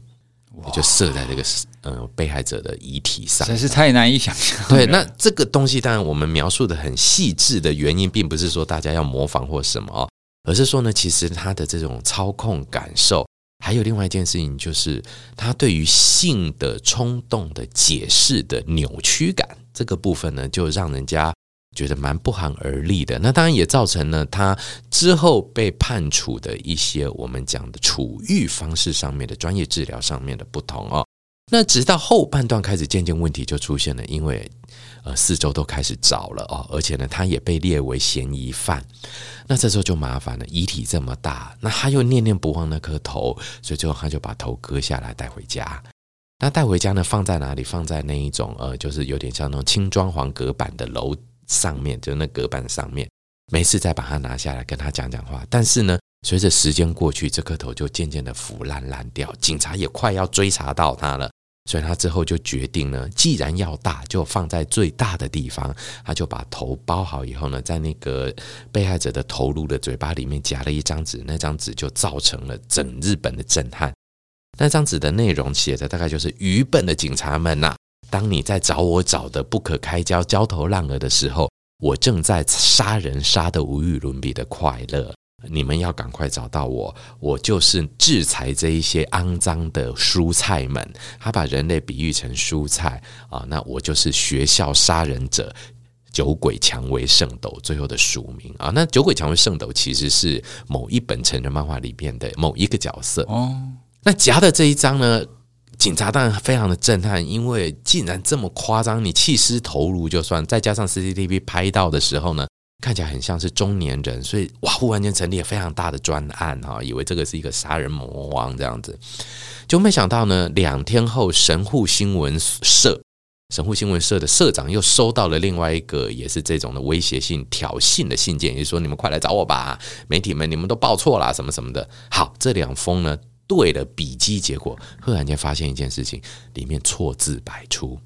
我就射在这个呃被害者的遗体上，真是太难以想象。对，那这个东西当然我们描述的很细致的原因，并不是说大家要模仿或什么哦，而是说呢，其实他的这种操控感受，还有另外一件事情，就是他对于性的冲动的解释的扭曲感，这个部分呢，就让人家。觉得蛮不寒而栗的，那当然也造成了他之后被判处的一些我们讲的处遇方式上面的专业治疗上面的不同哦。那直到后半段开始，渐渐问题就出现了，因为呃四周都开始找了哦，而且呢他也被列为嫌疑犯。那这时候就麻烦了，遗体这么大，那他又念念不忘那颗头，所以最后他就把头割下来带回家。那带回家呢，放在哪里？放在那一种呃，就是有点像那种轻装潢隔板的楼。上面就那隔板上面，没事再把它拿下来跟他讲讲话。但是呢，随着时间过去，这颗头就渐渐的腐烂烂掉，警察也快要追查到他了，所以他之后就决定呢，既然要大，就放在最大的地方。他就把头包好以后呢，在那个被害者的头颅的嘴巴里面夹了一张纸，那张纸就造成了整日本的震撼。那张纸的内容写的大概就是：愚笨的警察们呐。当你在找我找得不可开交、焦头烂额的时候，我正在杀人杀得无与伦比的快乐。你们要赶快找到我，我就是制裁这一些肮脏的蔬菜们。他把人类比喻成蔬菜啊，那我就是学校杀人者，酒鬼蔷薇圣斗最后的署名啊。那酒鬼蔷薇圣斗其实是某一本成人漫画里面的某一个角色哦。那夹的这一张呢，警察当然非常的震撼，因为竟然这么夸张，你弃尸投颅就算，再加上 CCTV 拍到的时候呢，看起来很像是中年人，所以哇，忽然间成立了非常大的专案哈，以为这个是一个杀人魔王这样子，就没想到呢，两天后神户新闻社。神户新闻社的社长又收到了另外一个也是这种的威胁性挑衅的信件，也就是说，你们快来找我吧，媒体们，你们都报错了，什么什么的。好，这两封呢对了笔迹，结果忽然间发现一件事情，里面错字百出，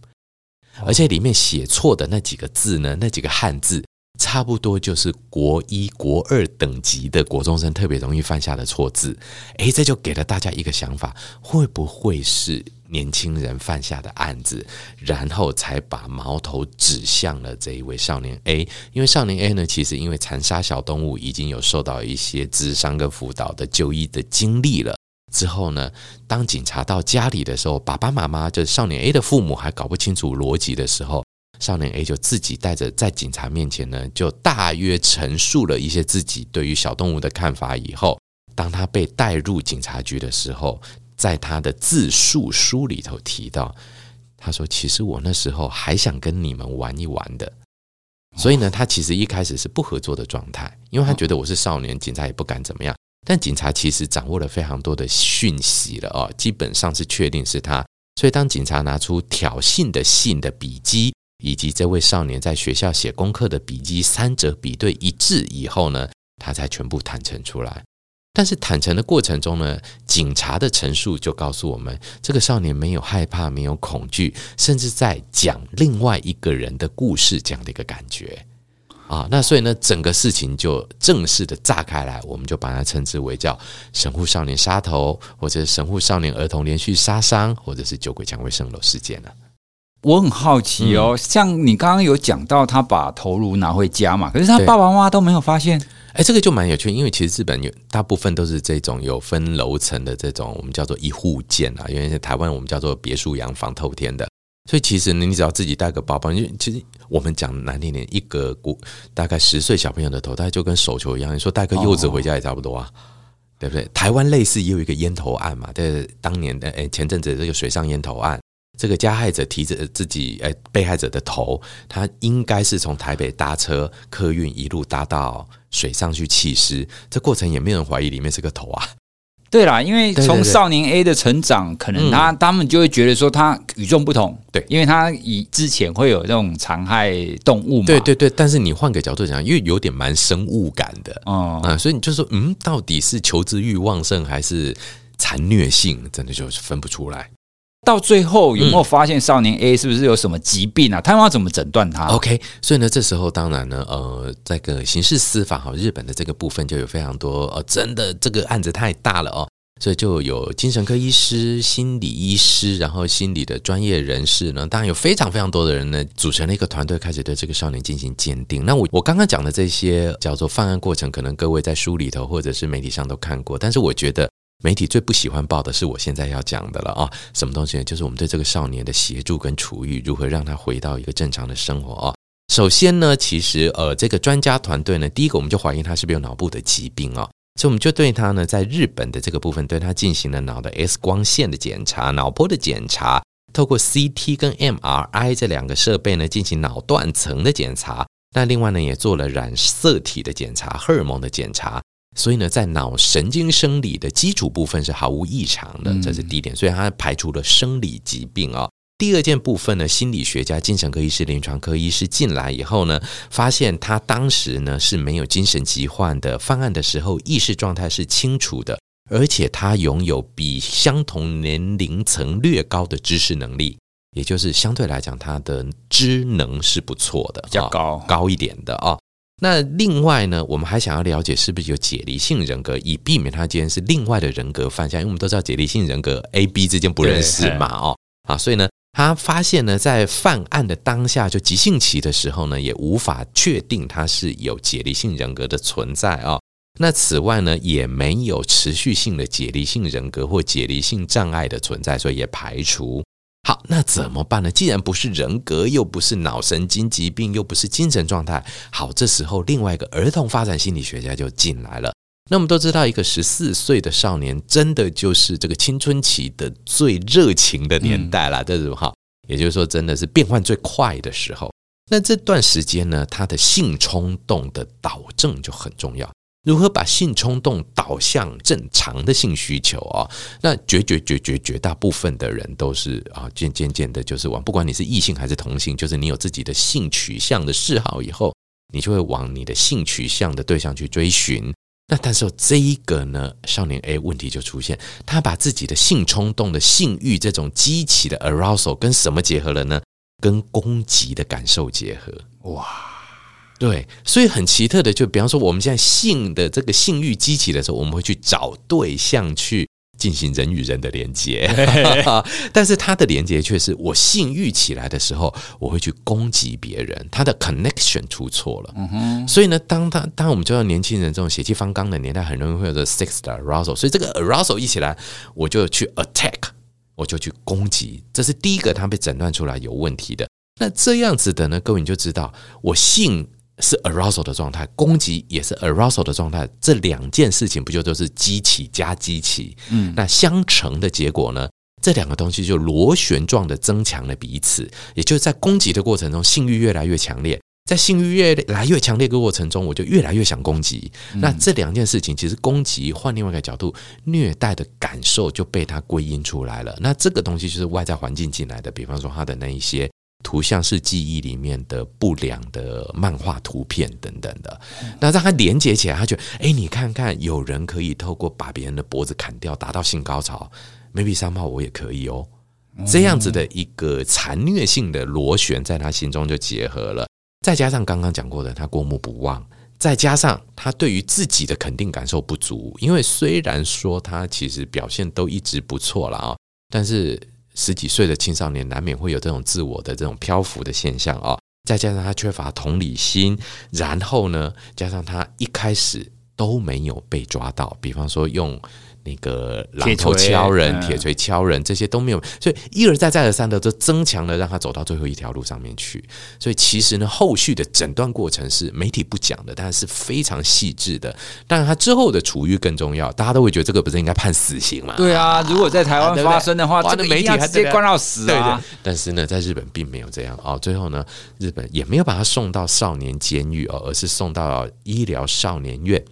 而且里面写错的那几个字呢，那几个汉字。差不多就是国一、国二等级的国中生特别容易犯下的错字，诶，这就给了大家一个想法：会不会是年轻人犯下的案子，然后才把矛头指向了这一位少年 A？因为少年 A 呢，其实因为残杀小动物已经有受到一些智商跟辅导的就医的经历了。之后呢，当警察到家里的时候，爸爸妈妈就是少年 A 的父母还搞不清楚逻辑的时候。少年 A 就自己带着在警察面前呢，就大约陈述了一些自己对于小动物的看法。以后，当他被带入警察局的时候，在他的自述书里头提到，他说：“其实我那时候还想跟你们玩一玩的。”所以呢，他其实一开始是不合作的状态，因为他觉得我是少年，警察也不敢怎么样。但警察其实掌握了非常多的讯息了哦，基本上是确定是他。所以当警察拿出挑衅的信的笔迹。以及这位少年在学校写功课的笔记三者比对一致以后呢，他才全部坦诚出来。但是坦诚的过程中呢，警察的陈述就告诉我们，这个少年没有害怕，没有恐惧，甚至在讲另外一个人的故事，这样的一个感觉啊。那所以呢，整个事情就正式的炸开来，我们就把它称之为叫神户少年杀头，或者神户少年儿童连续杀伤，或者是酒鬼蔷薇圣斗事件了。我很好奇哦，嗯、像你刚刚有讲到他把头颅拿回家嘛，可是他爸爸妈妈都没有发现。哎，这个就蛮有趣，因为其实日本有大部分都是这种有分楼层的这种，我们叫做一户建啊，因为在台湾我们叫做别墅洋房透天的，所以其实你只要自己带个包包，因为其实我们讲难听点，一个大概十岁小朋友的头，大概就跟手球一样，你说带个柚子回家也差不多啊，哦、对不对？台湾类似也有一个烟头案嘛，在当年的哎前阵子这个水上烟头案。这个加害者提着自己诶被害者的头，他应该是从台北搭车客运一路搭到水上去弃尸，这过程也没有人怀疑里面是个头啊。对啦，因为从少年 A 的成长，可能他他们就会觉得说他与众不同，对，因为他以之前会有这种残害动物嘛。对对对，但是你换个角度讲，因为有点蛮生物感的哦，啊，所以你就说，嗯，到底是求知欲旺盛还是残虐性，真的就是分不出来。到最后有没有发现少年 A 是不是有什么疾病啊？他们要怎么诊断他？OK，所以呢，这时候当然呢，呃，这个刑事司法哈，日本的这个部分就有非常多呃，真的这个案子太大了哦，所以就有精神科医师、心理医师，然后心理的专业人士呢，当然有非常非常多的人呢，组成了一个团队，开始对这个少年进行鉴定。那我我刚刚讲的这些叫做犯案过程，可能各位在书里头或者是媒体上都看过，但是我觉得。媒体最不喜欢报的是我现在要讲的了啊，什么东西？就是我们对这个少年的协助跟处遇，如何让他回到一个正常的生活啊。首先呢，其实呃，这个专家团队呢，第一个我们就怀疑他是不是有脑部的疾病啊，所以我们就对他呢，在日本的这个部分对他进行了脑的 X 光线的检查、脑波的检查，透过 CT 跟 MRI 这两个设备呢，进行脑断层的检查。那另外呢，也做了染色体的检查、荷尔蒙的检查。所以呢，在脑神经生理的基础部分是毫无异常的，这是第一点。所以他排除了生理疾病啊。第二件部分呢，心理学家、精神科医师、临床科医师进来以后呢，发现他当时呢是没有精神疾患的，犯案的时候意识状态是清楚的，而且他拥有比相同年龄层略高的知识能力，也就是相对来讲，他的知能是不错的，比较高高一点的啊。那另外呢，我们还想要了解是不是有解离性人格，以避免他今天是另外的人格犯下。因为我们都知道解离性人格 A、B 之间不认识嘛，哦，啊，所以呢，他发现呢，在犯案的当下就急性期的时候呢，也无法确定他是有解离性人格的存在啊。那此外呢，也没有持续性的解离性人格或解离性障碍的存在，所以也排除。好，那怎么办呢？既然不是人格，又不是脑神经疾病，又不是精神状态，好，这时候另外一个儿童发展心理学家就进来了。那我们都知道，一个十四岁的少年，真的就是这个青春期的最热情的年代了，这是哈。也就是说，真的是变换最快的时候。那这段时间呢，他的性冲动的导正就很重要。如何把性冲动导向正常的性需求啊？那绝绝绝绝绝大部分的人都是啊，渐渐渐的，就是往不管你是异性还是同性，就是你有自己的性取向的嗜好以后，你就会往你的性取向的对象去追寻。那但是这一个呢，少年 A 问题就出现，他把自己的性冲动的性欲这种激起的 arousal 跟什么结合了呢？跟攻击的感受结合。哇，对，所以很奇特的，就比方说我们现在性的这个性欲激起的时候，我们会去找对象去。进行人与人的连接，但是他的连接却是我性欲起来的时候，我会去攻击别人，他的 connection 出错了。嗯哼，所以呢，当他当我们知道年轻人这种血气方刚的年代，很容易会有这 sex 的 arousal，所以这个 arousal 一起来，我就去 attack，我就去攻击，这是第一个他被诊断出来有问题的。那这样子的呢，各位你就知道我性。是 arousal 的状态，攻击也是 arousal 的状态，这两件事情不就都是激起加激起？嗯，那相乘的结果呢？这两个东西就螺旋状的增强了彼此，也就是在攻击的过程中，性欲越来越强烈，在性欲越来越强烈的过程中，我就越来越想攻击。那这两件事情其实攻击换另外一个角度，虐待的感受就被它归因出来了。那这个东西就是外在环境进来的，比方说他的那一些。图像式记忆里面的不良的漫画图片等等的，那让他连接起来，他觉得，哎，你看看，有人可以透过把别人的脖子砍掉达到性高潮，maybe 三炮我也可以哦，这样子的一个残虐性的螺旋在他心中就结合了，再加上刚刚讲过的他过目不忘，再加上他对于自己的肯定感受不足，因为虽然说他其实表现都一直不错了啊，但是。十几岁的青少年难免会有这种自我的这种漂浮的现象啊，再加上他缺乏同理心，然后呢，加上他一开始都没有被抓到，比方说用。那个榔头敲人、铁锤敲人，这些都没有，所以一而再、再而三的都增强了，让他走到最后一条路上面去。所以其实呢，后续的诊断过程是媒体不讲的，但是非常细致的。当然，他之后的处遇更重要，大家都会觉得这个不是应该判死刑吗？对啊，如果在台湾发生的话，这个媒体还直接关到死啊。但是呢，在日本并没有这样哦。最后呢，日本也没有把他送到少年监狱哦，而是送到医疗少年院。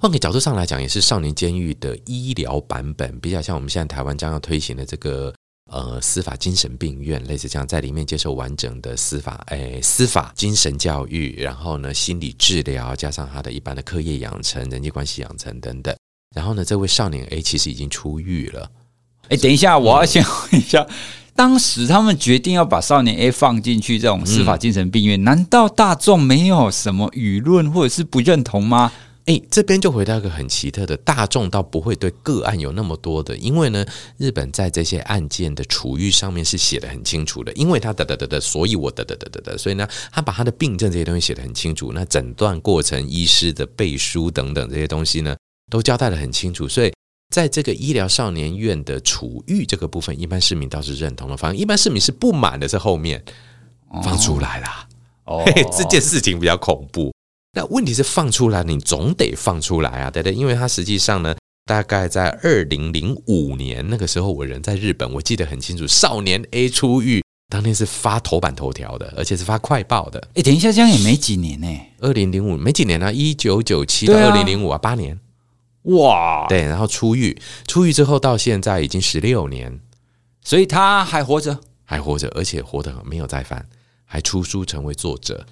换个角度上来讲，也是少年监狱的医疗版本，比较像我们现在台湾将要推行的这个呃司法精神病院，类似这样，在里面接受完整的司法诶、哎、司法精神教育，然后呢心理治疗，加上他的一般的课业养成、人际关系养成等等。然后呢，这位少年 A 其实已经出狱了。哎，等一下，我要先问一下，当时他们决定要把少年 A 放进去这种司法精神病院，嗯、难道大众没有什么舆论或者是不认同吗？诶，这边就回到一个很奇特的，大众倒不会对个案有那么多的，因为呢，日本在这些案件的处遇上面是写的很清楚的，因为他得得得得，所以我得得得得得，所以呢，他把他的病症这些东西写的很清楚，那诊断过程、医师的背书等等这些东西呢，都交代的很清楚，所以在这个医疗少年院的处遇这个部分，一般市民倒是认同了，反正一般市民是不满的，是后面放出来啦，哦，这件事情比较恐怖。那问题是放出来，你总得放出来啊，对不对？因为他实际上呢，大概在二零零五年那个时候，我人在日本，我记得很清楚。少年 A 出狱当天是发头版头条的，而且是发快报的。哎，等一下，这样也没几年呢。二零零五没几年啊，一九九七到二零零五啊，八年。哇，对，然后出狱，出狱之后到现在已经十六年，所以他还活着，还活着，而且活得没有再犯，还出书成为作者。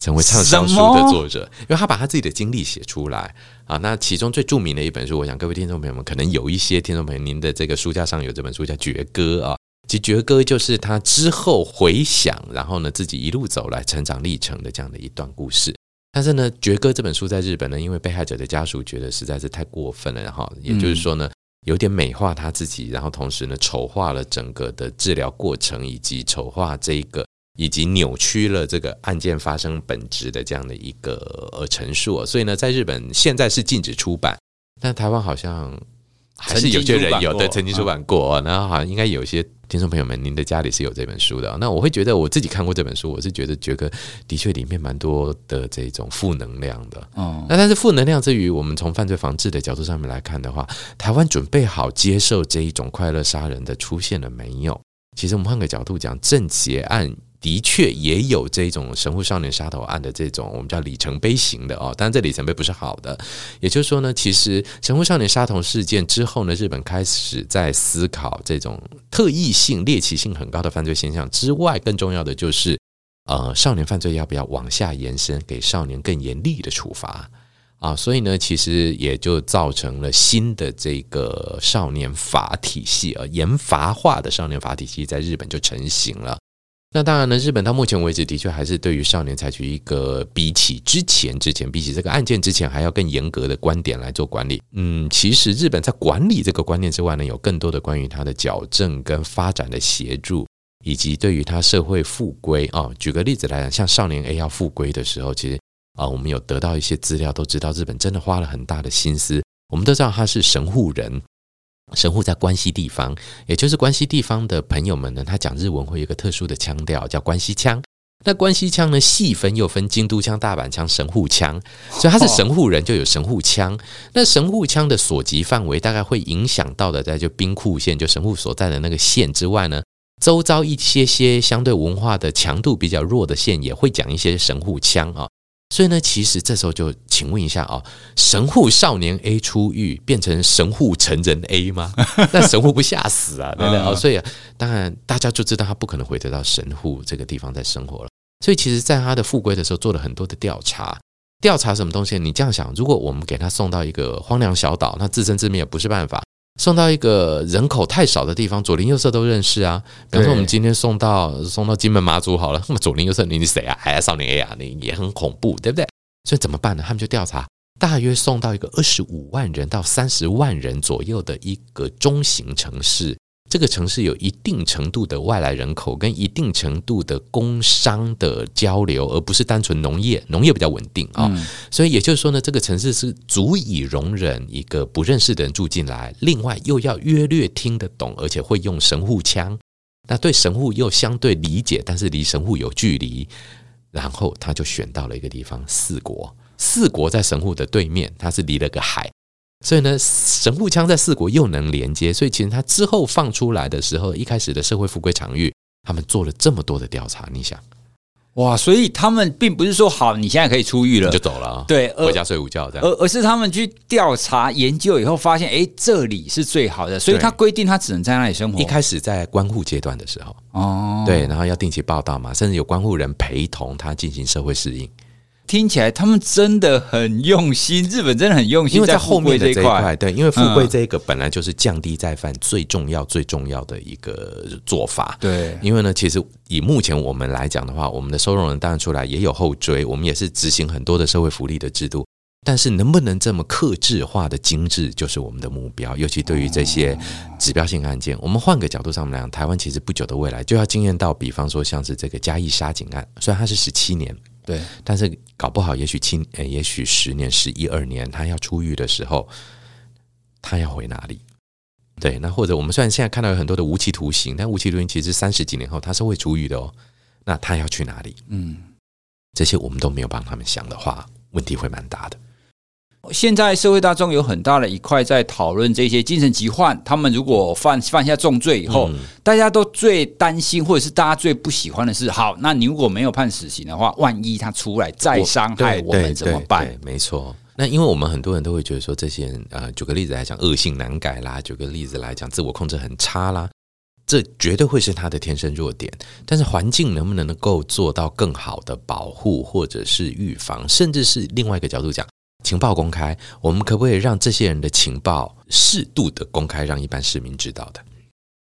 成为畅销书的作者，因为他把他自己的经历写出来啊。那其中最著名的一本书，我想各位听众朋友们可能有一些听众朋友，您的这个书架上有这本书叫《绝歌》啊。其实《绝歌》就是他之后回想，然后呢自己一路走来成长历程的这样的一段故事。但是呢，《绝歌》这本书在日本呢，因为被害者的家属觉得实在是太过分了，然后也就是说呢，有点美化他自己，然后同时呢丑化了整个的治疗过程，以及丑化这一个。以及扭曲了这个案件发生本质的这样的一个呃陈述，所以呢，在日本现在是禁止出版，但台湾好像还是有些人有的曾经出版过，然后好像应该有些听众朋友们，您的家里是有这本书的。那我会觉得我自己看过这本书，我是觉得觉得的确里面蛮多的这种负能量的。哦，那但是负能量之余，我们从犯罪防治的角度上面来看的话，台湾准备好接受这一种快乐杀人的出现了没有？其实我们换个角度讲，郑捷案。的确也有这种神户少年杀头案的这种我们叫里程碑型的哦，当然这里程碑不是好的。也就是说呢，其实神户少年杀头事件之后呢，日本开始在思考这种特异性、猎奇性很高的犯罪现象之外，更重要的就是呃，少年犯罪要不要往下延伸，给少年更严厉的处罚啊？所以呢，其实也就造成了新的这个少年法体系啊，严罚化的少年法体系在日本就成型了。那当然呢，日本到目前为止的确还是对于少年采取一个比起之前、之前比起这个案件之前还要更严格的观点来做管理。嗯，其实日本在管理这个观念之外呢，有更多的关于它的矫正跟发展的协助，以及对于他社会复归啊。举个例子来讲，像少年 A 要复归的时候，其实啊，我们有得到一些资料，都知道日本真的花了很大的心思。我们都知道他是神户人。神户在关西地方，也就是关西地方的朋友们呢，他讲日文会有一个特殊的腔调，叫关西腔。那关西腔呢，细分又分京都腔、大阪腔、神户腔，所以他是神户人，就有神户腔。那神户腔的所及范围，大概会影响到的，在就兵库县，就神户所在的那个县之外呢，周遭一些些相对文化的强度比较弱的县，也会讲一些神户腔啊。所以呢，其实这时候就请问一下哦，神户少年 A 出狱变成神户成人 A 吗？那神户不吓死啊，对不对？哦，所以当然大家就知道他不可能回得到神户这个地方在生活了。所以其实，在他的复归的时候，做了很多的调查。调查什么东西？你这样想，如果我们给他送到一个荒凉小岛，那自生自灭也不是办法。送到一个人口太少的地方，左邻右舍都认识啊。比方说，我们今天送到送到金门马祖好了，那么左邻右舍你是谁啊？还、哎、少年 A 啊，你也很恐怖，对不对？所以怎么办呢？他们就调查，大约送到一个二十五万人到三十万人左右的一个中型城市。这个城市有一定程度的外来人口跟一定程度的工商的交流，而不是单纯农业，农业比较稳定啊。嗯、所以也就是说呢，这个城市是足以容忍一个不认识的人住进来，另外又要约略听得懂，而且会用神户腔，那对神户又相对理解，但是离神户有距离，然后他就选到了一个地方四国，四国在神户的对面，它是离了个海。所以呢，神户枪在四国又能连接，所以其实他之后放出来的时候，一开始的社会复归场域，他们做了这么多的调查，你想，哇！所以他们并不是说好，你现在可以出狱了，你就走了，对，回家睡午觉这样，而而是他们去调查研究以后发现，哎，这里是最好的，所以他规定他只能在那里生活。一开始在关护阶段的时候，哦，对，然后要定期报道嘛，甚至有关护人陪同他进行社会适应。听起来他们真的很用心，日本真的很用心，因为在后面的这一块，对，因为富贵这一个本来就是降低再犯最重要、最重要的一个做法。对，因为呢，其实以目前我们来讲的话，我们的收容人当然出来也有后追，我们也是执行很多的社会福利的制度，但是能不能这么克制化的精致，就是我们的目标。尤其对于这些指标性案件，我们换个角度上面来讲，台湾其实不久的未来就要经验到，比方说像是这个嘉义杀警案，虽然它是十七年。对，但是搞不好也许七，呃，也许十年、十一二年，他要出狱的时候，他要回哪里？对，那或者我们虽然现在看到有很多的无期徒刑，但无期徒刑其实三十几年后他是会出狱的哦。那他要去哪里？嗯，这些我们都没有帮他们想的话，问题会蛮大的。现在社会大众有很大的一块在讨论这些精神疾患，他们如果犯犯下重罪以后，嗯、大家都最担心或者是大家最不喜欢的是，好，那你如果没有判死刑的话，万一他出来再伤害我们怎么办？没错，那因为我们很多人都会觉得说，这些人呃，举个例子来讲，恶性难改啦；举个例子来讲，自我控制很差啦，这绝对会是他的天生弱点。但是环境能不能够做到更好的保护，或者是预防，甚至是另外一个角度讲。情报公开，我们可不可以让这些人的情报适度的公开，让一般市民知道的？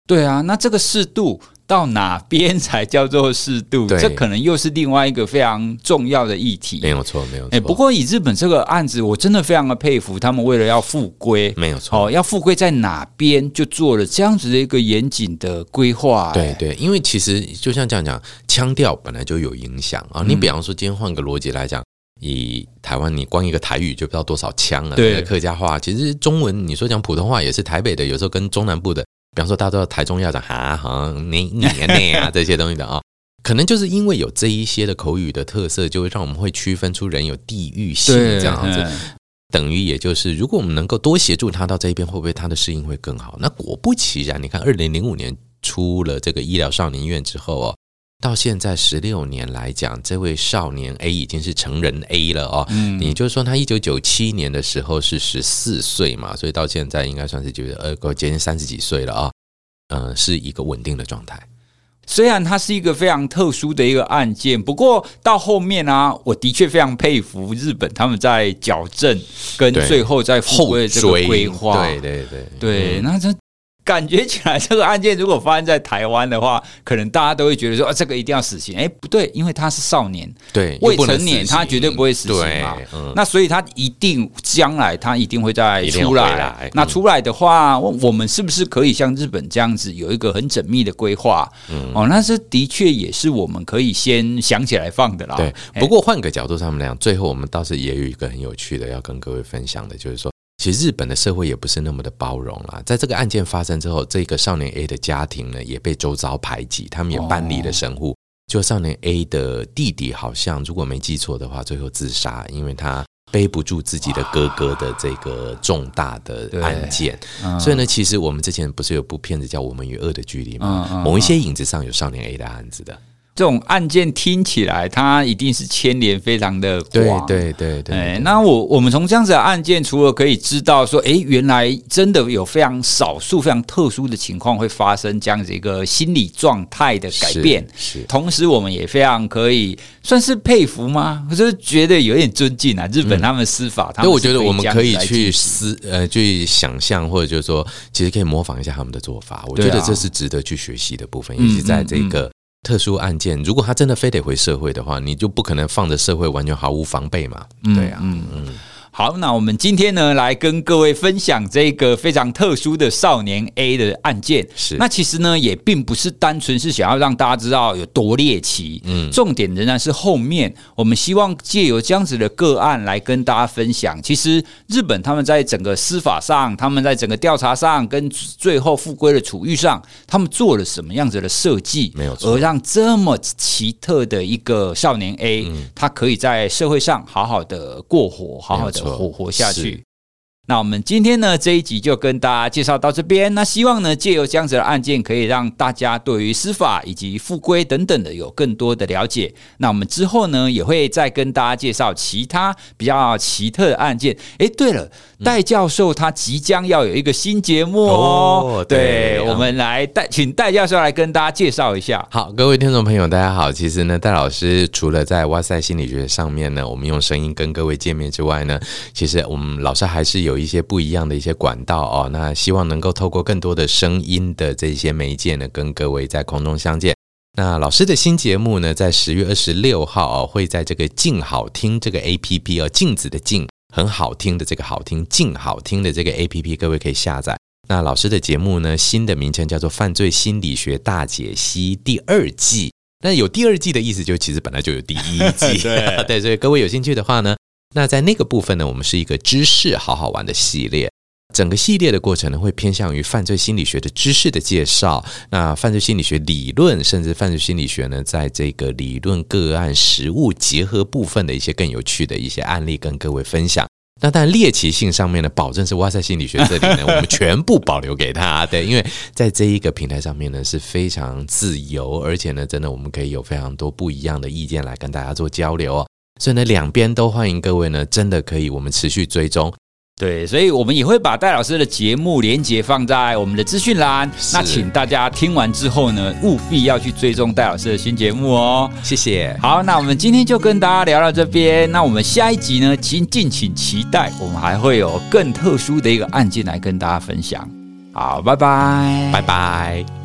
对啊，那这个适度到哪边才叫做适度？对这可能又是另外一个非常重要的议题。没有错，没有错。哎，不过以日本这个案子，我真的非常的佩服他们，为了要复归，没有错，哦，要复归在哪边就做了这样子的一个严谨的规划。对对，因为其实就像这样讲，腔调本来就有影响啊。你比方说，今天换个逻辑来讲。以台湾，你光一个台语就不知道多少腔了。对，客家话其实中文，你说讲普通话也是台北的，有时候跟中南部的比方说大家都台中要讲哈哈你你你啊这些东西的啊、哦，可能就是因为有这一些的口语的特色，就会让我们会区分出人有地域性这样子。等于也就是，如果我们能够多协助他到这一边，会不会他的适应会更好？那果不其然，你看，二零零五年出了这个医疗少年院之后哦，到现在十六年来讲，这位少年 A 已经是成人 A 了哦。嗯，也就是说，他一九九七年的时候是十四岁嘛，所以到现在应该算是觉得呃，够接近三十几岁了啊、哦。嗯、呃，是一个稳定的状态。虽然它是一个非常特殊的一个案件，不过到后面啊，我的确非常佩服日本他们在矫正跟最后在复归的这个规划。对对对对，嗯、那这。感觉起来，这个案件如果发生在台湾的话，可能大家都会觉得说，啊，这个一定要死刑。哎，不对，因为他是少年，对未成年，他绝对不会死刑嘛。嗯、那所以他一定将来他一定会再出来。那出来的话，我们是不是可以像日本这样子有一个很缜密的规划？嗯、哦，那这的确也是我们可以先想起来放的啦。对，不过换个角度上面来讲，最后我们倒是也有一个很有趣的要跟各位分享的，就是说。其实日本的社会也不是那么的包容啦。在这个案件发生之后，这个少年 A 的家庭呢也被周遭排挤，他们也搬离了神户。就少年 A 的弟弟好像如果没记错的话，最后自杀，因为他背不住自己的哥哥的这个重大的案件。所以呢，其实我们之前不是有部片子叫《我们与恶的距离》吗？某一些影子上有少年 A 的案子的。这种案件听起来，它一定是牵连非常的广。对对对对。哎，那我我们从这样子的案件，除了可以知道说，哎，原来真的有非常少数、非常特殊的情况会发生这样子一个心理状态的改变。是。是同时，我们也非常可以算是佩服吗？我就觉得有点尊敬啊，日本他们司法，他们。所以我觉得我们可以去思呃，去想象，或者就是说，其实可以模仿一下他们的做法。我觉得这是值得去学习的部分，尤其在这个。特殊案件，如果他真的非得回社会的话，你就不可能放着社会完全毫无防备嘛？对啊，嗯嗯。嗯好，那我们今天呢，来跟各位分享这个非常特殊的少年 A 的案件。是，那其实呢，也并不是单纯是想要让大家知道有多猎奇。嗯，重点仍然是后面，我们希望借由这样子的个案来跟大家分享。其实日本他们在整个司法上，他们在整个调查上，跟最后复归的处遇上，他们做了什么样子的设计？没有错，而让这么奇特的一个少年 A，他可以在社会上好好的过活，好好的。活活下去。那我们今天呢，这一集就跟大家介绍到这边。那希望呢，借由这样子的案件，可以让大家对于司法以及复归等等的有更多的了解。那我们之后呢，也会再跟大家介绍其他比较奇特的案件。哎，对了，戴教授他即将要有一个新节目哦。哦对，对我们来戴，请戴教授来跟大家介绍一下。好，各位听众朋友，大家好。其实呢，戴老师除了在哇塞心理学上面呢，我们用声音跟各位见面之外呢，其实我们老师还是有。一些不一样的一些管道哦，那希望能够透过更多的声音的这些媒介呢，跟各位在空中相见。那老师的新节目呢，在十月二十六号哦，会在这个静好听这个 APP 哦，镜子的镜，很好听的这个好听，静好听的这个 APP，各位可以下载。那老师的节目呢，新的名称叫做《犯罪心理学大解析》第二季。那有第二季的意思，就其实本来就有第一季。对，对，所以各位有兴趣的话呢。那在那个部分呢，我们是一个知识好好玩的系列。整个系列的过程呢，会偏向于犯罪心理学的知识的介绍。那犯罪心理学理论，甚至犯罪心理学呢，在这个理论个案实物结合部分的一些更有趣的一些案例，跟各位分享。那但猎奇性上面呢，保证是哇塞心理学这里呢，我们全部保留给他。对，因为在这一个平台上面呢，是非常自由，而且呢，真的我们可以有非常多不一样的意见来跟大家做交流哦。所以呢，两边都欢迎各位呢，真的可以，我们持续追踪。对，所以我们也会把戴老师的节目连接放在我们的资讯栏。那请大家听完之后呢，务必要去追踪戴老师的新节目哦。谢谢。好，那我们今天就跟大家聊到这边。那我们下一集呢，请敬请期待，我们还会有更特殊的一个案件来跟大家分享。好，拜拜，拜拜。